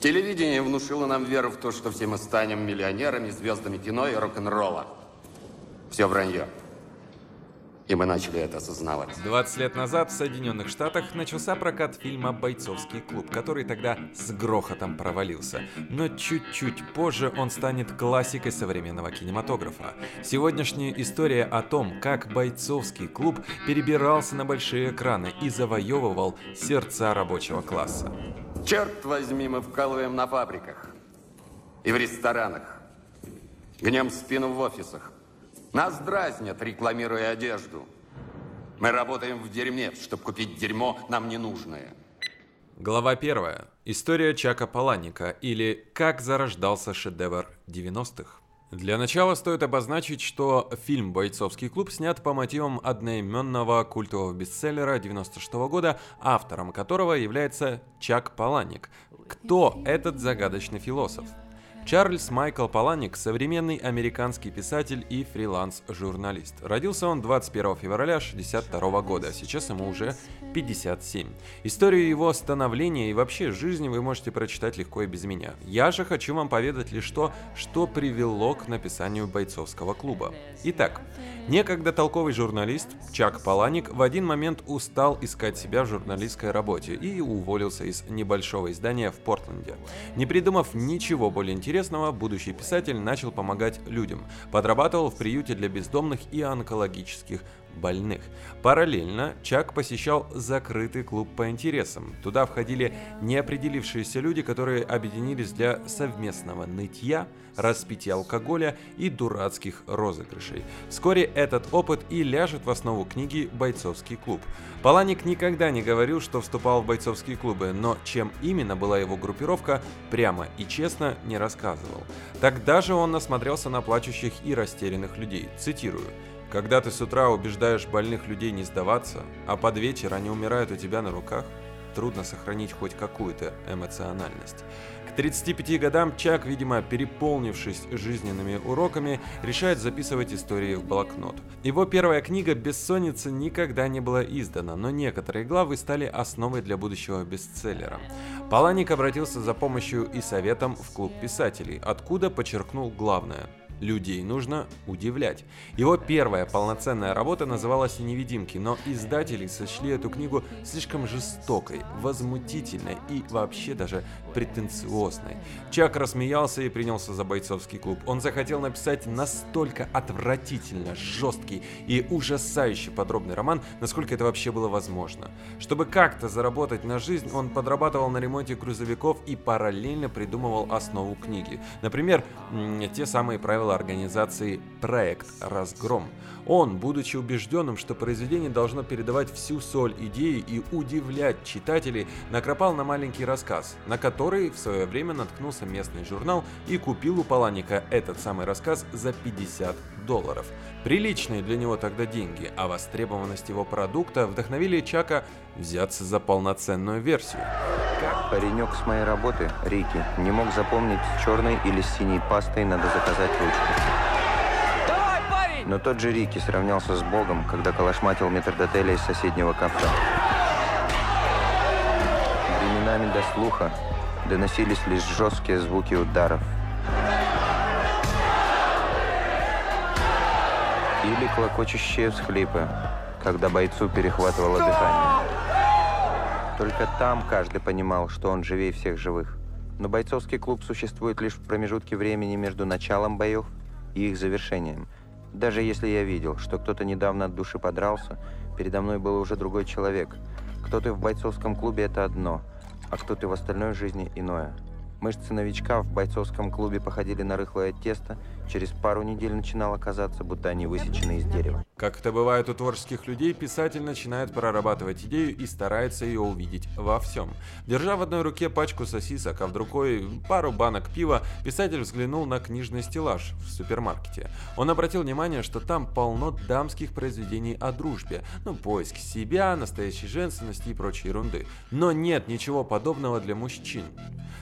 Телевидение внушило нам веру в то, что все мы станем миллионерами, звездами кино и рок-н-ролла. Все вранье. И мы начали это осознавать. 20 лет назад в Соединенных Штатах начался прокат фильма «Бойцовский клуб», который тогда с грохотом провалился. Но чуть-чуть позже он станет классикой современного кинематографа. Сегодняшняя история о том, как «Бойцовский клуб» перебирался на большие экраны и завоевывал сердца рабочего класса. Черт возьми, мы вкалываем на фабриках и в ресторанах. Гнем спину в офисах. Нас дразнят, рекламируя одежду. Мы работаем в дерьме, чтобы купить дерьмо нам ненужное. Глава первая. История Чака Паланика или «Как зарождался шедевр 90-х». Для начала стоит обозначить, что фильм «Бойцовский клуб» снят по мотивам одноименного культового бестселлера 96 -го года, автором которого является Чак Паланик. Кто этот загадочный философ? Чарльз Майкл Паланик – современный американский писатель и фриланс-журналист. Родился он 21 февраля 1962 года, сейчас ему уже 57. Историю его становления и вообще жизни вы можете прочитать легко и без меня. Я же хочу вам поведать лишь то, что привело к написанию бойцовского клуба. Итак, некогда толковый журналист Чак Паланик в один момент устал искать себя в журналистской работе и уволился из небольшого издания в Портленде. Не придумав ничего более интересного, будущий писатель начал помогать людям. Подрабатывал в приюте для бездомных и онкологических больных. Параллельно Чак посещал закрытый клуб по интересам. Туда входили неопределившиеся люди, которые объединились для совместного нытья, распития алкоголя и дурацких розыгрышей. Вскоре этот опыт и ляжет в основу книги «Бойцовский клуб». Паланик никогда не говорил, что вступал в бойцовские клубы, но чем именно была его группировка, прямо и честно не рассказывал. Тогда же он насмотрелся на плачущих и растерянных людей. Цитирую. Когда ты с утра убеждаешь больных людей не сдаваться, а под вечер они умирают у тебя на руках, трудно сохранить хоть какую-то эмоциональность. К 35 годам Чак, видимо, переполнившись жизненными уроками, решает записывать истории в блокнот. Его первая книга «Бессонница» никогда не была издана, но некоторые главы стали основой для будущего бестселлера. Паланик обратился за помощью и советом в клуб писателей, откуда подчеркнул главное – Людей нужно удивлять. Его первая полноценная работа называлась «Невидимки», но издатели сочли эту книгу слишком жестокой, возмутительной и вообще даже претенциозной. Чак рассмеялся и принялся за бойцовский клуб. Он захотел написать настолько отвратительно жесткий и ужасающе подробный роман, насколько это вообще было возможно. Чтобы как-то заработать на жизнь, он подрабатывал на ремонте грузовиков и параллельно придумывал основу книги. Например, те самые правила правила организации «Проект Разгром». Он, будучи убежденным, что произведение должно передавать всю соль идеи и удивлять читателей, накропал на маленький рассказ, на который в свое время наткнулся местный журнал и купил у Паланика этот самый рассказ за 50 долларов. Приличные для него тогда деньги, а востребованность его продукта вдохновили Чака взяться за полноценную версию. Паренек с моей работы, Рики, не мог запомнить, с черной или с синей пастой надо заказать ручку. Давай, парень! Но тот же Рики сравнялся с Богом, когда калашматил метрдотеля из соседнего кафе. Временами до слуха доносились лишь жесткие звуки ударов. Или клокочущие всхлипы, когда бойцу перехватывало дыхание. Только там каждый понимал, что он живее всех живых. Но бойцовский клуб существует лишь в промежутке времени между началом боев и их завершением. Даже если я видел, что кто-то недавно от души подрался, передо мной был уже другой человек. Кто ты в бойцовском клубе – это одно, а кто ты в остальной жизни – иное. Мышцы новичка в бойцовском клубе походили на рыхлое тесто, через пару недель начинало казаться, будто они высечены из дерева. Как это бывает у творческих людей, писатель начинает прорабатывать идею и старается ее увидеть во всем. Держа в одной руке пачку сосисок, а в другой пару банок пива, писатель взглянул на книжный стеллаж в супермаркете. Он обратил внимание, что там полно дамских произведений о дружбе, ну, поиск себя, настоящей женственности и прочей ерунды. Но нет ничего подобного для мужчин.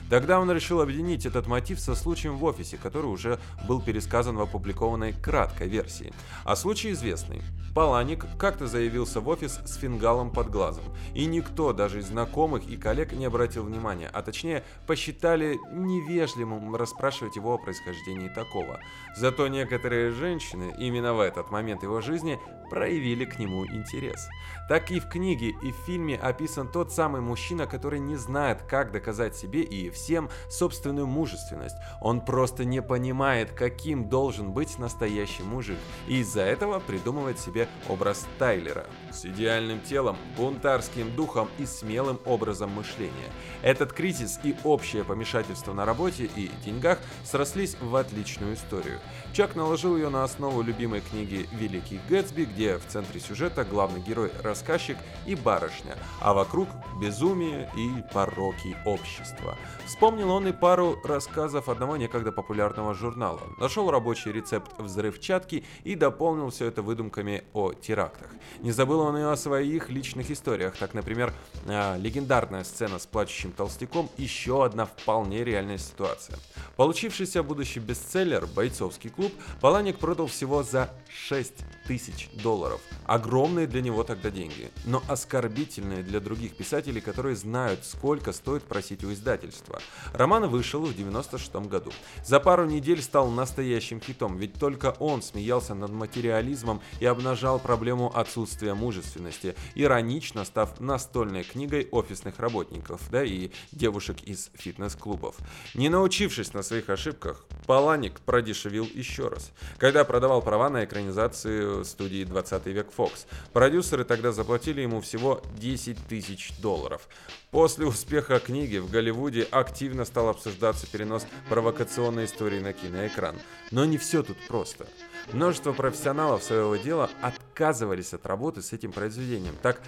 Тогда он решил объединить этот мотив со случаем в офисе, который уже был пересказан в опубликованной краткой версии. А случай известный. Паланик как-то заявился в офис с фингалом под глазом, и никто, даже из знакомых и коллег, не обратил внимания, а точнее посчитали невежливым расспрашивать его о происхождении такого. Зато некоторые женщины именно в этот момент его жизни проявили к нему интерес. Так и в книге, и в фильме описан тот самый мужчина, который не знает, как доказать себе и всем собственную мужественность. Он просто не понимает, каким должен быть настоящий мужик, и из-за этого придумывает себе образ Тайлера с идеальным телом, бунтарским духом и смелым образом мышления. Этот кризис и общее помешательство на работе и деньгах срослись в отличную историю. Чак наложил ее на основу любимой книги «Великий Гэтсби», где в центре сюжета главный герой – рассказчик и барышня, а вокруг – безумие и пороки общества. Вспомнил он и пару рассказов одного некогда популярного журнала. Нашел рабочий рецепт взрывчатки и дополнил все это выдумками о терактах. Не забыл он и о своих личных историях. Так, например, э, легендарная сцена с плачущим толстяком – еще одна вполне реальная ситуация. Получившийся будущий бестселлер «Бойцовский клуб» Паланик продал всего за 6 тысяч долларов. Огромные для него тогда деньги, но оскорбительные для других писателей, которые знают, сколько стоит просить у издательства. Роман вышел в 96 году. За пару недель стал настоящим хитом, ведь только он смеялся над материализмом и обнажал проблему отсутствия мужественности, иронично став настольной книгой офисных работников, да и девушек из фитнес-клубов. Не научившись на своих ошибках, Паланик продешевил еще раз. Когда продавал права на экранизацию студии 20 век Fox, продюсеры тогда заплатили ему всего 10 тысяч долларов. После успеха книги в Голливуде активно стал обсуждаться перенос провокационной истории на киноэкран. Но не все тут просто. Множество профессионалов своего дела отказывались от работы с этим произведением. Так,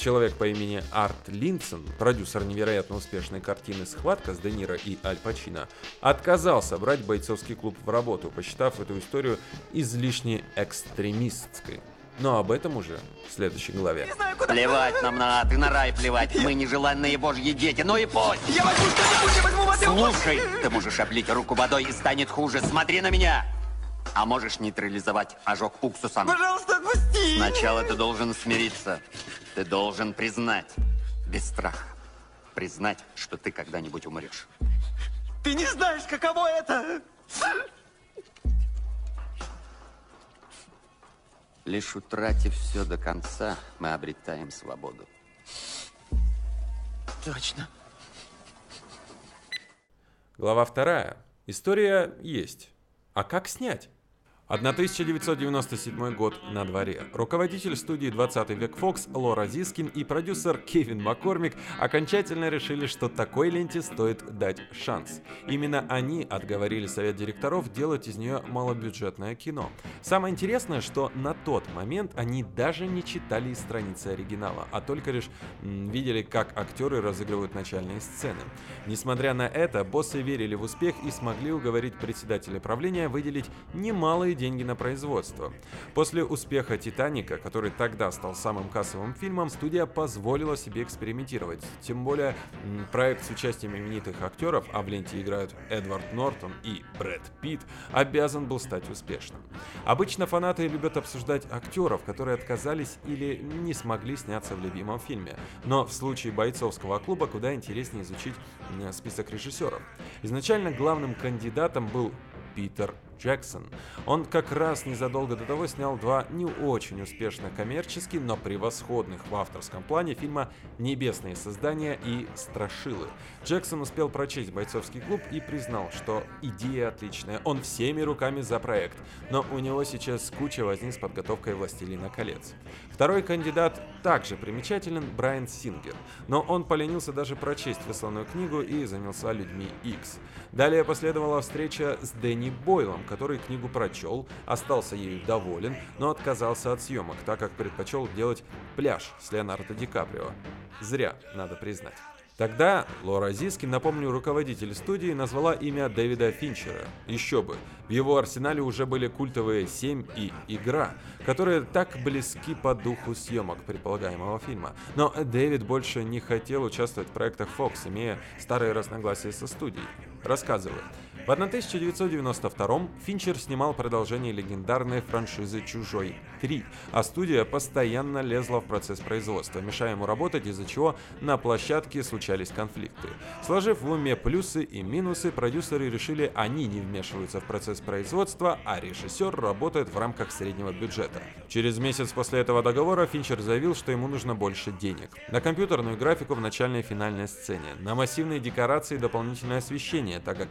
человек по имени Арт Линдсон, продюсер невероятно успешной картины «Схватка» с Де Ниро и Аль Пачино, отказался брать бойцовский клуб в работу, посчитав эту историю излишне экстремистской. Но об этом уже в следующей главе. Плевать нам на ад и на рай плевать. Мы нежеланные божьи дети, ну и пусть. Я возьму что-нибудь, я возьму воды. Слушай, ты можешь облить руку водой и станет хуже. Смотри на меня. А можешь нейтрализовать ожог уксусом. Пожалуйста, отпусти. Сначала ты должен смириться. Ты должен признать, без страха, признать, что ты когда-нибудь умрешь. Ты не знаешь, каково это. Лишь утратив все до конца, мы обретаем свободу. Точно. Глава вторая. История есть. А как снять? 1997 год на дворе. Руководитель студии 20 век Fox Лора Зискин и продюсер Кевин Маккормик окончательно решили, что такой ленте стоит дать шанс. Именно они отговорили совет директоров делать из нее малобюджетное кино. Самое интересное, что на тот момент они даже не читали страницы оригинала, а только лишь видели, как актеры разыгрывают начальные сцены. Несмотря на это, боссы верили в успех и смогли уговорить председателя правления выделить немалые деньги на производство. После успеха «Титаника», который тогда стал самым кассовым фильмом, студия позволила себе экспериментировать. Тем более, проект с участием именитых актеров, а в ленте играют Эдвард Нортон и Брэд Питт, обязан был стать успешным. Обычно фанаты любят обсуждать актеров, которые отказались или не смогли сняться в любимом фильме. Но в случае бойцовского клуба куда интереснее изучить список режиссеров. Изначально главным кандидатом был Питер Джексон. Он как раз незадолго до того снял два не очень успешных коммерчески, но превосходных в авторском плане фильма «Небесные создания» и «Страшилы». Джексон успел прочесть «Бойцовский клуб» и признал, что идея отличная, он всеми руками за проект, но у него сейчас куча возни с подготовкой «Властелина колец». Второй кандидат также примечателен Брайан Сингер, но он поленился даже прочесть высланную книгу и занялся людьми X. Далее последовала встреча с Дэнни Бойлом, который книгу прочел, остался ею доволен, но отказался от съемок, так как предпочел делать пляж с Леонардо Ди Каприо. Зря, надо признать. Тогда Лора Зискин, напомню, руководитель студии, назвала имя Дэвида Финчера. Еще бы, в его арсенале уже были культовые «7» и «Игра», которые так близки по духу съемок предполагаемого фильма. Но Дэвид больше не хотел участвовать в проектах Fox, имея старые разногласия со студией. Рассказываю. В 1992 Финчер снимал продолжение легендарной франшизы «Чужой 3», а студия постоянно лезла в процесс производства, мешая ему работать, из-за чего на площадке случались конфликты. Сложив в уме плюсы и минусы, продюсеры решили, они не вмешиваются в процесс производства, а режиссер работает в рамках среднего бюджета. Через месяц после этого договора Финчер заявил, что ему нужно больше денег. На компьютерную графику в начальной и финальной сцене, на массивные декорации и дополнительное освещение, так как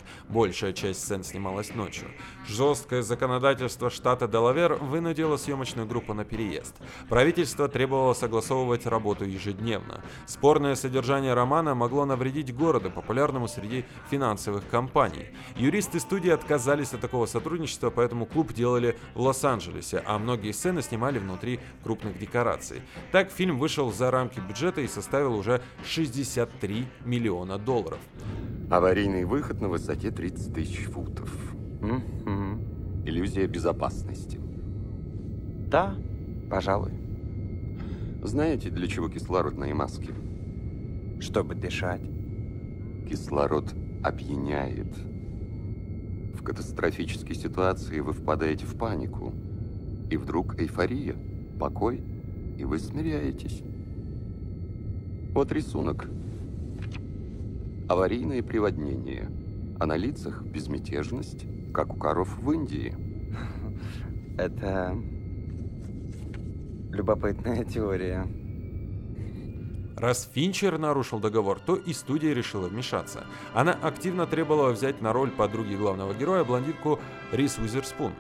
большая часть сцен снималась ночью. Жесткое законодательство штата Делавер вынудило съемочную группу на переезд. Правительство требовало согласовывать работу ежедневно. Спорное содержание романа могло навредить городу, популярному среди финансовых компаний. Юристы студии отказались от такого сотрудничества, поэтому клуб делали в Лос-Анджелесе, а многие сцены снимали внутри крупных декораций. Так фильм вышел за рамки бюджета и составил уже 63 миллиона долларов. Аварийный выход на высоте 30 тысяч футов. Мгм. Иллюзия безопасности. Да, пожалуй. Знаете, для чего кислородные маски? Чтобы дышать. Кислород опьяняет. В катастрофической ситуации вы впадаете в панику. И вдруг эйфория, покой, и вы смиряетесь. Вот рисунок. Аварийное приводнение. А на лицах безмятежность, как у коров в Индии. Это любопытная теория. Раз Финчер нарушил договор, то и студия решила вмешаться. Она активно требовала взять на роль подруги главного героя блондинку Рис Уизерспун.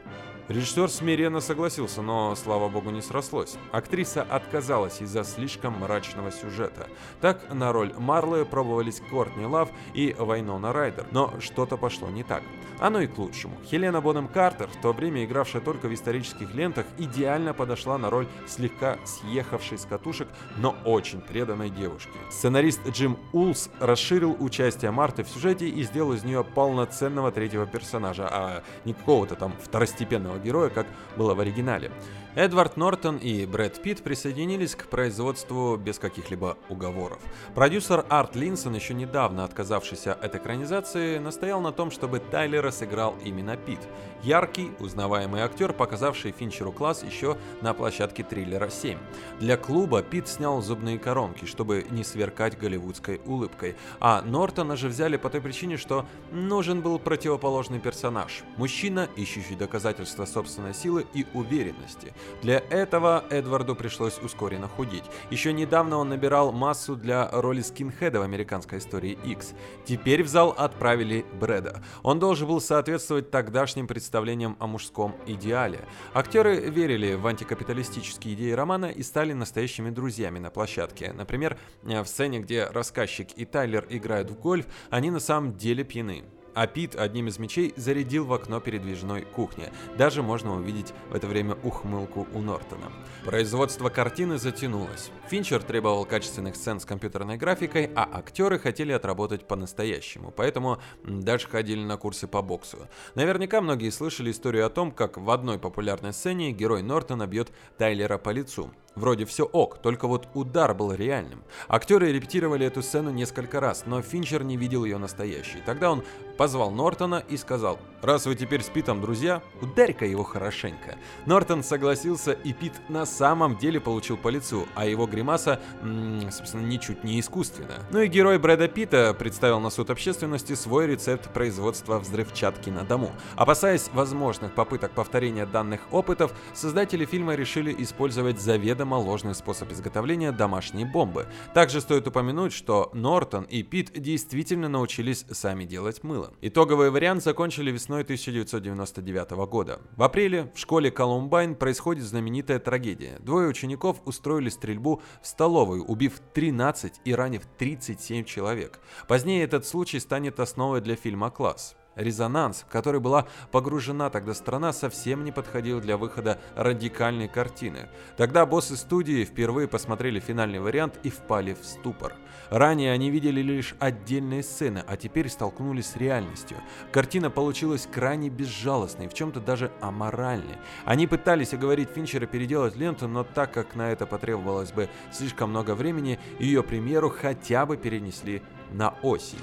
Режиссер смиренно согласился, но, слава богу, не срослось. Актриса отказалась из-за слишком мрачного сюжета. Так на роль Марлы пробовались Кортни Лав и Вайнона Райдер, но что-то пошло не так. Оно и к лучшему. Хелена Бонем Картер, в то время игравшая только в исторических лентах, идеально подошла на роль слегка съехавшей с катушек, но очень преданной девушки. Сценарист Джим Улс расширил участие Марты в сюжете и сделал из нее полноценного третьего персонажа, а не какого-то там второстепенного героя, как было в оригинале. Эдвард Нортон и Брэд Питт присоединились к производству без каких-либо уговоров. Продюсер Арт Линсон, еще недавно отказавшийся от экранизации, настоял на том, чтобы Тайлера сыграл именно Питт. Яркий, узнаваемый актер, показавший Финчеру класс еще на площадке триллера 7. Для клуба Питт снял зубные коронки, чтобы не сверкать голливудской улыбкой, а Нортона же взяли по той причине, что нужен был противоположный персонаж. Мужчина, ищущий доказательства собственной силы и уверенности. Для этого Эдварду пришлось ускоренно худеть. Еще недавно он набирал массу для роли скинхеда в американской истории X. Теперь в зал отправили Брэда. Он должен был соответствовать тогдашним представлениям о мужском идеале. Актеры верили в антикапиталистические идеи романа и стали настоящими друзьями на площадке. Например, в сцене, где рассказчик и Тайлер играют в гольф, они на самом деле пьяны а Пит одним из мечей зарядил в окно передвижной кухни. Даже можно увидеть в это время ухмылку у Нортона. Производство картины затянулось. Финчер требовал качественных сцен с компьютерной графикой, а актеры хотели отработать по-настоящему, поэтому даже ходили на курсы по боксу. Наверняка многие слышали историю о том, как в одной популярной сцене герой Нортона бьет Тайлера по лицу. Вроде все ок, только вот удар был реальным. Актеры репетировали эту сцену несколько раз, но Финчер не видел ее настоящей. Тогда он позвал Нортона и сказал, «Раз вы теперь с Питом друзья, ударь-ка его хорошенько». Нортон согласился, и Пит на самом деле получил по лицу, а его гримаса, м-м, собственно, ничуть не искусственная. Ну и герой Брэда Питта представил на суд общественности свой рецепт производства взрывчатки на дому. Опасаясь возможных попыток повторения данных опытов, создатели фильма решили использовать заведомо заведомо ложный способ изготовления домашней бомбы. Также стоит упомянуть, что Нортон и Пит действительно научились сами делать мыло. Итоговый вариант закончили весной 1999 года. В апреле в школе Колумбайн происходит знаменитая трагедия. Двое учеников устроили стрельбу в столовую, убив 13 и ранив 37 человек. Позднее этот случай станет основой для фильма «Класс». Резонанс, в который была погружена тогда страна, совсем не подходил для выхода радикальной картины. Тогда боссы студии впервые посмотрели финальный вариант и впали в ступор. Ранее они видели лишь отдельные сцены, а теперь столкнулись с реальностью. Картина получилась крайне безжалостной, в чем-то даже аморальной. Они пытались уговорить Финчера переделать ленту, но так как на это потребовалось бы слишком много времени, ее премьеру хотя бы перенесли на осень.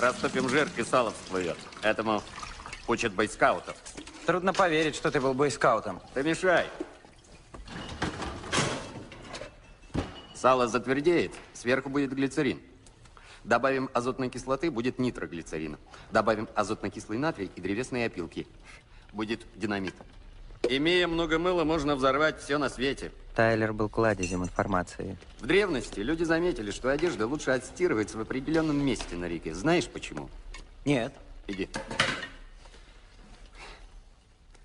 Растопим жир, и сало всплывет. Этому Учат бойскаутов. Трудно поверить, что ты был бойскаутом. Ты мешай. Сало затвердеет, сверху будет глицерин. Добавим азотной кислоты, будет нитроглицерин. Добавим азотно-кислый натрий и древесные опилки. Будет динамит. Имея много мыла, можно взорвать все на свете. Тайлер был кладезем информации. В древности люди заметили, что одежда лучше отстирывается в определенном месте на реке. Знаешь почему? Нет. Иди.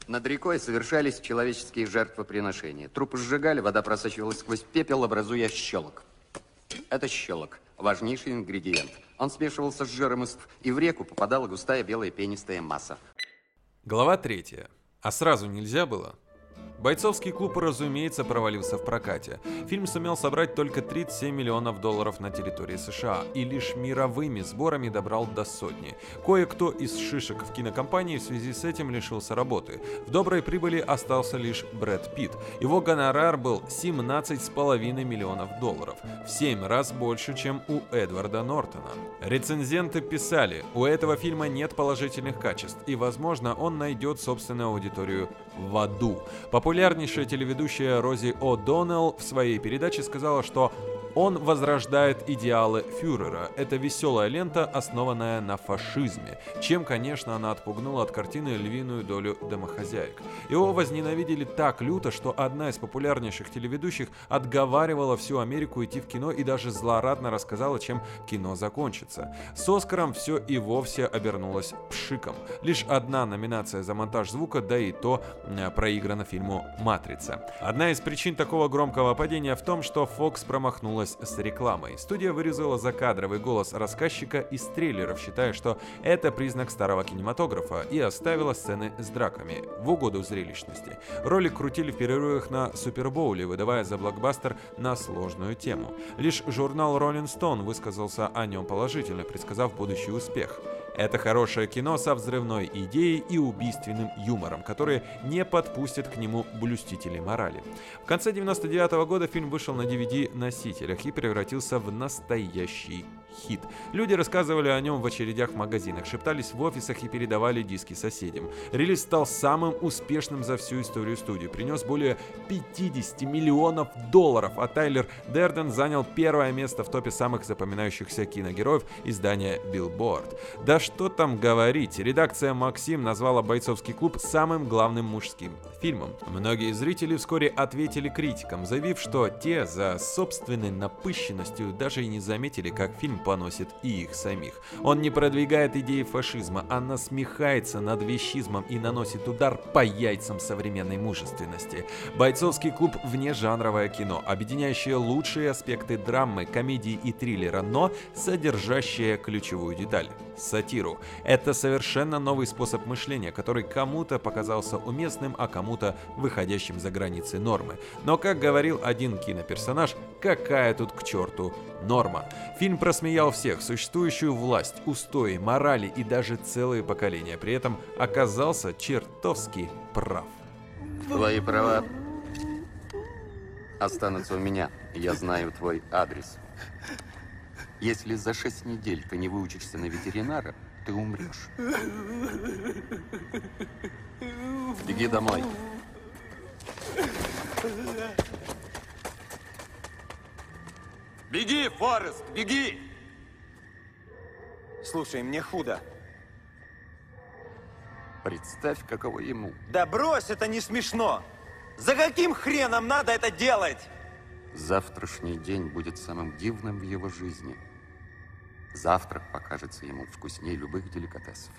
Над рекой совершались человеческие жертвоприношения. Трупы сжигали, вода просачивалась сквозь пепел, образуя щелок. Это щелок – важнейший ингредиент. Он смешивался с жиром, и в реку попадала густая белая пенистая масса. Глава третья. А сразу нельзя было? Бойцовский клуб, разумеется, провалился в прокате. Фильм сумел собрать только 37 миллионов долларов на территории США и лишь мировыми сборами добрал до сотни. Кое-кто из шишек в кинокомпании в связи с этим лишился работы. В доброй прибыли остался лишь Брэд Питт. Его гонорар был 17,5 миллионов долларов, в 7 раз больше, чем у Эдварда Нортона. Рецензенты писали, у этого фильма нет положительных качеств, и, возможно, он найдет собственную аудиторию в аду. Популярнейшая телеведущая Рози О'Доннелл в своей передаче сказала, что он возрождает идеалы фюрера. Это веселая лента, основанная на фашизме, чем, конечно, она отпугнула от картины львиную долю домохозяек. Его возненавидели так люто, что одна из популярнейших телеведущих отговаривала всю Америку идти в кино и даже злорадно рассказала, чем кино закончится. С Оскаром все и вовсе обернулось пшиком. Лишь одна номинация за монтаж звука, да и то проиграна фильму «Матрица». Одна из причин такого громкого падения в том, что Fox промахнулась столкнулась с рекламой. Студия вырезала закадровый голос рассказчика из трейлеров, считая, что это признак старого кинематографа, и оставила сцены с драками в угоду зрелищности. Ролик крутили в перерывах на Супербоуле, выдавая за блокбастер на сложную тему. Лишь журнал Rolling Stone высказался о нем положительно, предсказав будущий успех. Это хорошее кино со взрывной идеей и убийственным юмором, которые не подпустят к нему блюстителей морали. В конце 99 -го года фильм вышел на DVD-носителях и превратился в настоящий хит. Люди рассказывали о нем в очередях в магазинах, шептались в офисах и передавали диски соседям. Релиз стал самым успешным за всю историю студии, принес более 50 миллионов долларов, а Тайлер Дерден занял первое место в топе самых запоминающихся киногероев издания Billboard. Да что там говорить, редакция Максим назвала «Бойцовский клуб» самым главным мужским фильмом. Многие зрители вскоре ответили критикам, заявив, что те за собственной напыщенностью даже и не заметили, как фильм поносит и их самих. Он не продвигает идеи фашизма, а насмехается над вещизмом и наносит удар по яйцам современной мужественности. «Бойцовский клуб» — внежанровое кино, объединяющее лучшие аспекты драмы, комедии и триллера, но содержащее ключевую деталь — сатиру. Это совершенно новый способ мышления, который кому-то показался уместным, а кому-то выходящим за границы нормы. Но, как говорил один киноперсонаж, какая тут к черту норма. Фильм просмеял всех, существующую власть, устои, морали и даже целые поколения. При этом оказался чертовски прав. Твои права останутся у меня. Я знаю твой адрес. Если за шесть недель ты не выучишься на ветеринара, ты умрешь. Беги домой. Беги, Форест, беги! Слушай, мне худо. Представь, каково ему. Да брось, это не смешно. За каким хреном надо это делать? Завтрашний день будет самым дивным в его жизни. Завтрак покажется ему вкуснее любых деликатесов.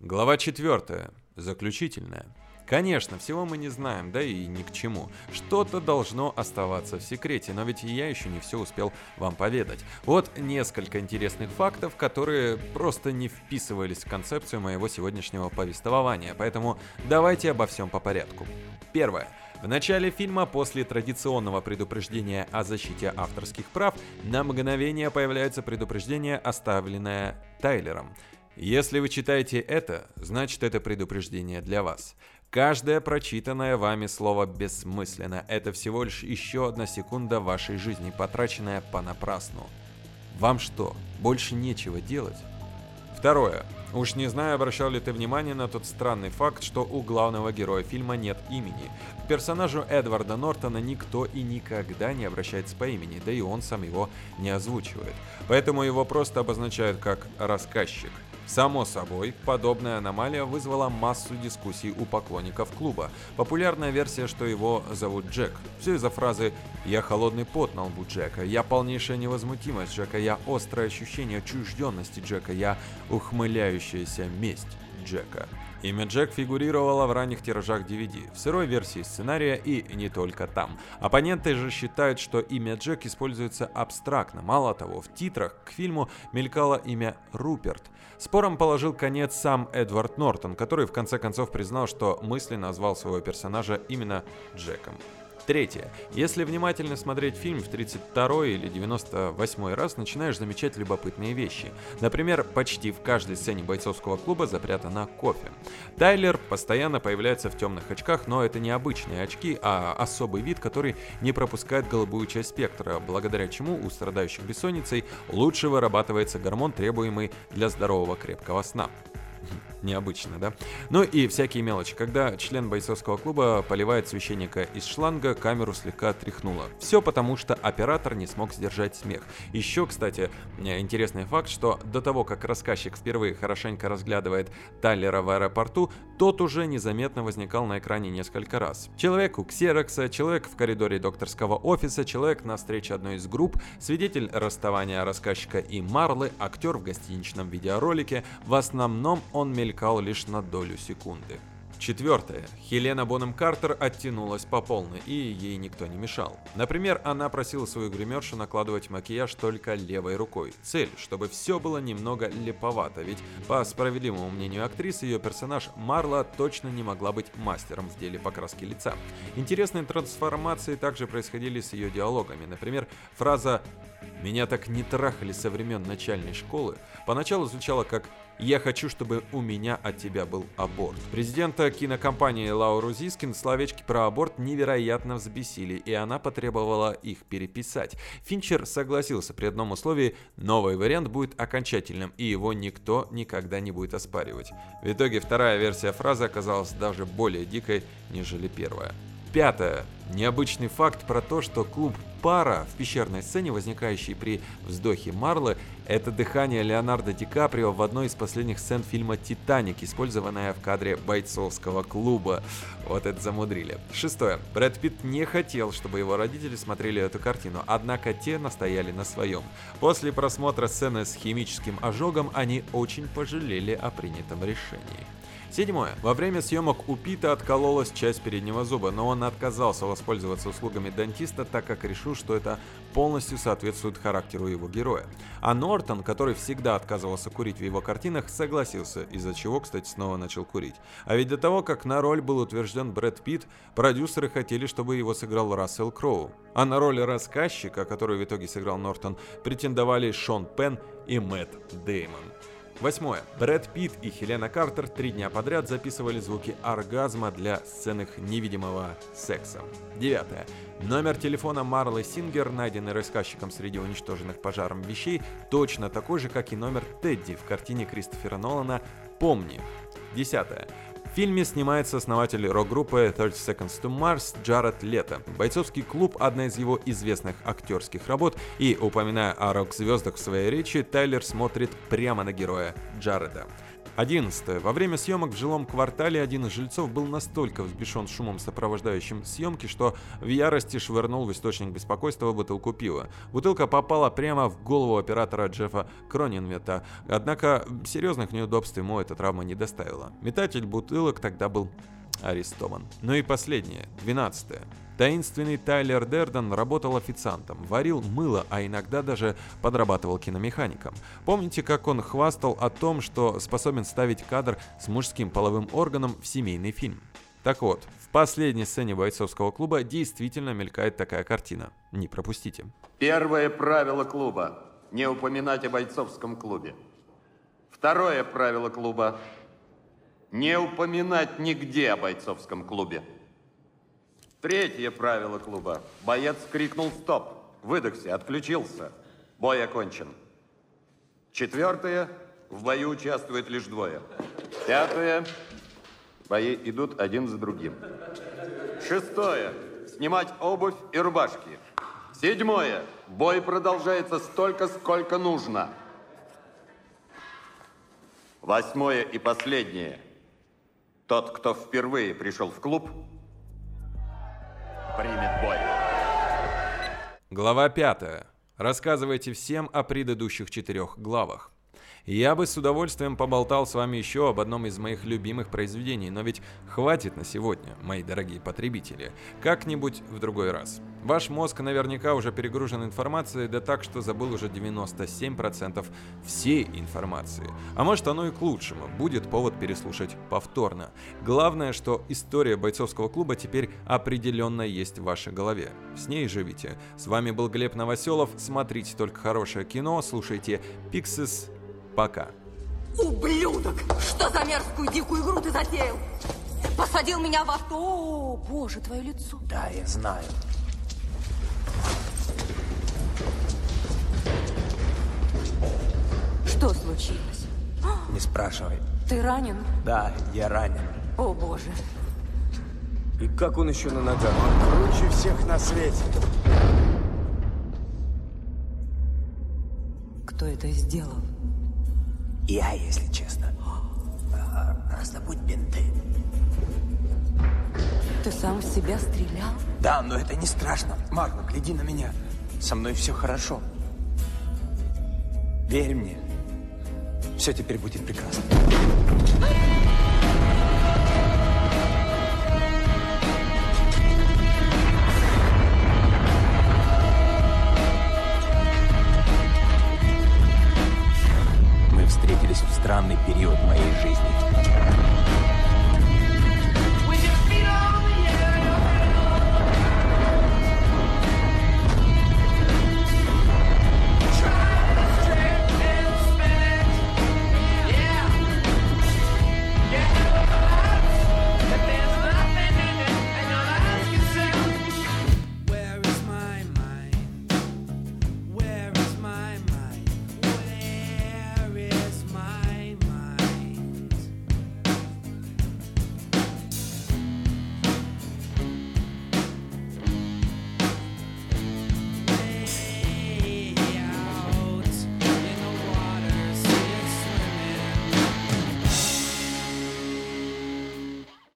Глава четвертая. Заключительная. Конечно, всего мы не знаем, да и ни к чему. Что-то должно оставаться в секрете, но ведь я еще не все успел вам поведать. Вот несколько интересных фактов, которые просто не вписывались в концепцию моего сегодняшнего повествования, поэтому давайте обо всем по порядку. Первое. В начале фильма, после традиционного предупреждения о защите авторских прав, на мгновение появляется предупреждение, оставленное Тайлером. Если вы читаете это, значит это предупреждение для вас. Каждое прочитанное вами слово бессмысленно. Это всего лишь еще одна секунда вашей жизни, потраченная понапрасну. Вам что, больше нечего делать? Второе. Уж не знаю, обращал ли ты внимание на тот странный факт, что у главного героя фильма нет имени. К персонажу Эдварда Нортона никто и никогда не обращается по имени, да и он сам его не озвучивает. Поэтому его просто обозначают как «рассказчик». Само собой, подобная аномалия вызвала массу дискуссий у поклонников клуба. Популярная версия, что его зовут Джек. Все из-за фразы «Я холодный пот на лбу Джека», «Я полнейшая невозмутимость Джека», «Я острое ощущение отчужденности Джека», «Я ухмыляющаяся месть Джека». Имя Джек фигурировало в ранних тиражах DVD, в сырой версии сценария и не только там. Оппоненты же считают, что имя Джек используется абстрактно. Мало того, в титрах к фильму мелькало имя Руперт. Спором положил конец сам Эдвард Нортон, который в конце концов признал, что мысленно назвал своего персонажа именно Джеком. Третье. Если внимательно смотреть фильм в 32 или 98 раз, начинаешь замечать любопытные вещи. Например, почти в каждой сцене бойцовского клуба запрятано кофе. Тайлер постоянно появляется в темных очках, но это не обычные очки, а особый вид, который не пропускает голубую часть спектра, благодаря чему у страдающих бессонницей лучше вырабатывается гормон, требуемый для здорового крепкого сна. Необычно, да? Ну и всякие мелочи. Когда член бойцовского клуба поливает священника из шланга, камеру слегка тряхнуло. Все потому, что оператор не смог сдержать смех. Еще, кстати, интересный факт, что до того, как рассказчик впервые хорошенько разглядывает Тайлера в аэропорту, тот уже незаметно возникал на экране несколько раз. Человек у Ксерокса, человек в коридоре докторского офиса, человек на встрече одной из групп, свидетель расставания рассказчика и Марлы, актер в гостиничном видеоролике. В основном он мелькал лишь на долю секунды. Четвертое. Хелена Боном Картер оттянулась по полной, и ей никто не мешал. Например, она просила свою гримершу накладывать макияж только левой рукой. Цель, чтобы все было немного леповато, ведь, по справедливому мнению актрисы, ее персонаж Марла точно не могла быть мастером в деле покраски лица. Интересные трансформации также происходили с ее диалогами. Например, фраза «Меня так не трахали со времен начальной школы» поначалу звучала как «Я хочу, чтобы у меня от тебя был аборт». Президента кинокомпании Лауру Зискин словечки про аборт невероятно взбесили, и она потребовала их переписать. Финчер согласился при одном условии – новый вариант будет окончательным, и его никто никогда не будет оспаривать. В итоге вторая версия фразы оказалась даже более дикой, нежели первая. Пятое. Необычный факт про то, что клуб «Пара» в пещерной сцене, возникающей при вздохе Марлы, это дыхание Леонардо Ди Каприо в одной из последних сцен фильма «Титаник», использованное в кадре бойцовского клуба. Вот это замудрили. Шестое. Брэд Питт не хотел, чтобы его родители смотрели эту картину, однако те настояли на своем. После просмотра сцены с химическим ожогом они очень пожалели о принятом решении. Седьмое. Во время съемок у Пита откололась часть переднего зуба, но он отказался воспользоваться услугами дантиста, так как решил, что это полностью соответствует характеру его героя. А Нортон, который всегда отказывался курить в его картинах, согласился, из-за чего, кстати, снова начал курить. А ведь до того, как на роль был утвержден Брэд Питт, продюсеры хотели, чтобы его сыграл Рассел Кроу. А на роль рассказчика, которую в итоге сыграл Нортон, претендовали Шон Пен и Мэтт Деймон. Восьмое. Брэд Питт и Хелена Картер три дня подряд записывали звуки оргазма для сцен их невидимого секса. Девятое. Номер телефона Марлы Сингер, найденный рассказчиком среди уничтоженных пожаром вещей, точно такой же, как и номер Тедди в картине Кристофера Нолана «Помни». Десятое. Фильме снимается основатель рок-группы 30 Seconds to Mars Джаред Лето. Бойцовский клуб – одна из его известных актерских работ, и, упоминая о рок-звездах в своей речи, Тайлер смотрит прямо на героя Джареда. 11. Во время съемок в жилом квартале один из жильцов был настолько взбешен шумом, сопровождающим съемки, что в ярости швырнул в источник беспокойства бутылку пива. Бутылка попала прямо в голову оператора Джеффа Кронинвета, однако серьезных неудобств ему эта травма не доставила. Метатель бутылок тогда был арестован. Ну и последнее, 12. Таинственный Тайлер Дерден работал официантом, варил мыло, а иногда даже подрабатывал киномехаником. Помните, как он хвастал о том, что способен ставить кадр с мужским половым органом в семейный фильм? Так вот, в последней сцене бойцовского клуба действительно мелькает такая картина. Не пропустите. Первое правило клуба – не упоминать о бойцовском клубе. Второе правило клуба – не упоминать нигде о бойцовском клубе. Третье правило клуба. Боец крикнул «Стоп!», выдохся, отключился. Бой окончен. Четвертое. В бою участвует лишь двое. Пятое. Бои идут один за другим. Шестое. Снимать обувь и рубашки. Седьмое. Бой продолжается столько, сколько нужно. Восьмое и последнее. Тот, кто впервые пришел в клуб, примет бой. Глава 5. Рассказывайте всем о предыдущих четырех главах. Я бы с удовольствием поболтал с вами еще об одном из моих любимых произведений, но ведь хватит на сегодня, мои дорогие потребители. Как-нибудь в другой раз. Ваш мозг наверняка уже перегружен информацией, да так, что забыл уже 97% всей информации. А может оно и к лучшему, будет повод переслушать повторно. Главное, что история бойцовского клуба теперь определенно есть в вашей голове. С ней живите. С вами был Глеб Новоселов, смотрите только хорошее кино, слушайте Pixis Пока. Ублюдок! Что за мерзкую дикую игру ты затеял? Посадил меня в авто. О, боже, твое лицо. Да, я знаю. Что случилось? Не спрашивай. Ты ранен? Да, я ранен. О, боже. И как он еще на ногах? Он круче всех на свете. Кто это сделал? Я, если честно. Раздобудь бинты. Ты сам в себя стрелял? Да, но это не страшно. Марго, гляди на меня. Со мной все хорошо. Верь мне. Все теперь будет прекрасно. встретились в странный период моей жизни.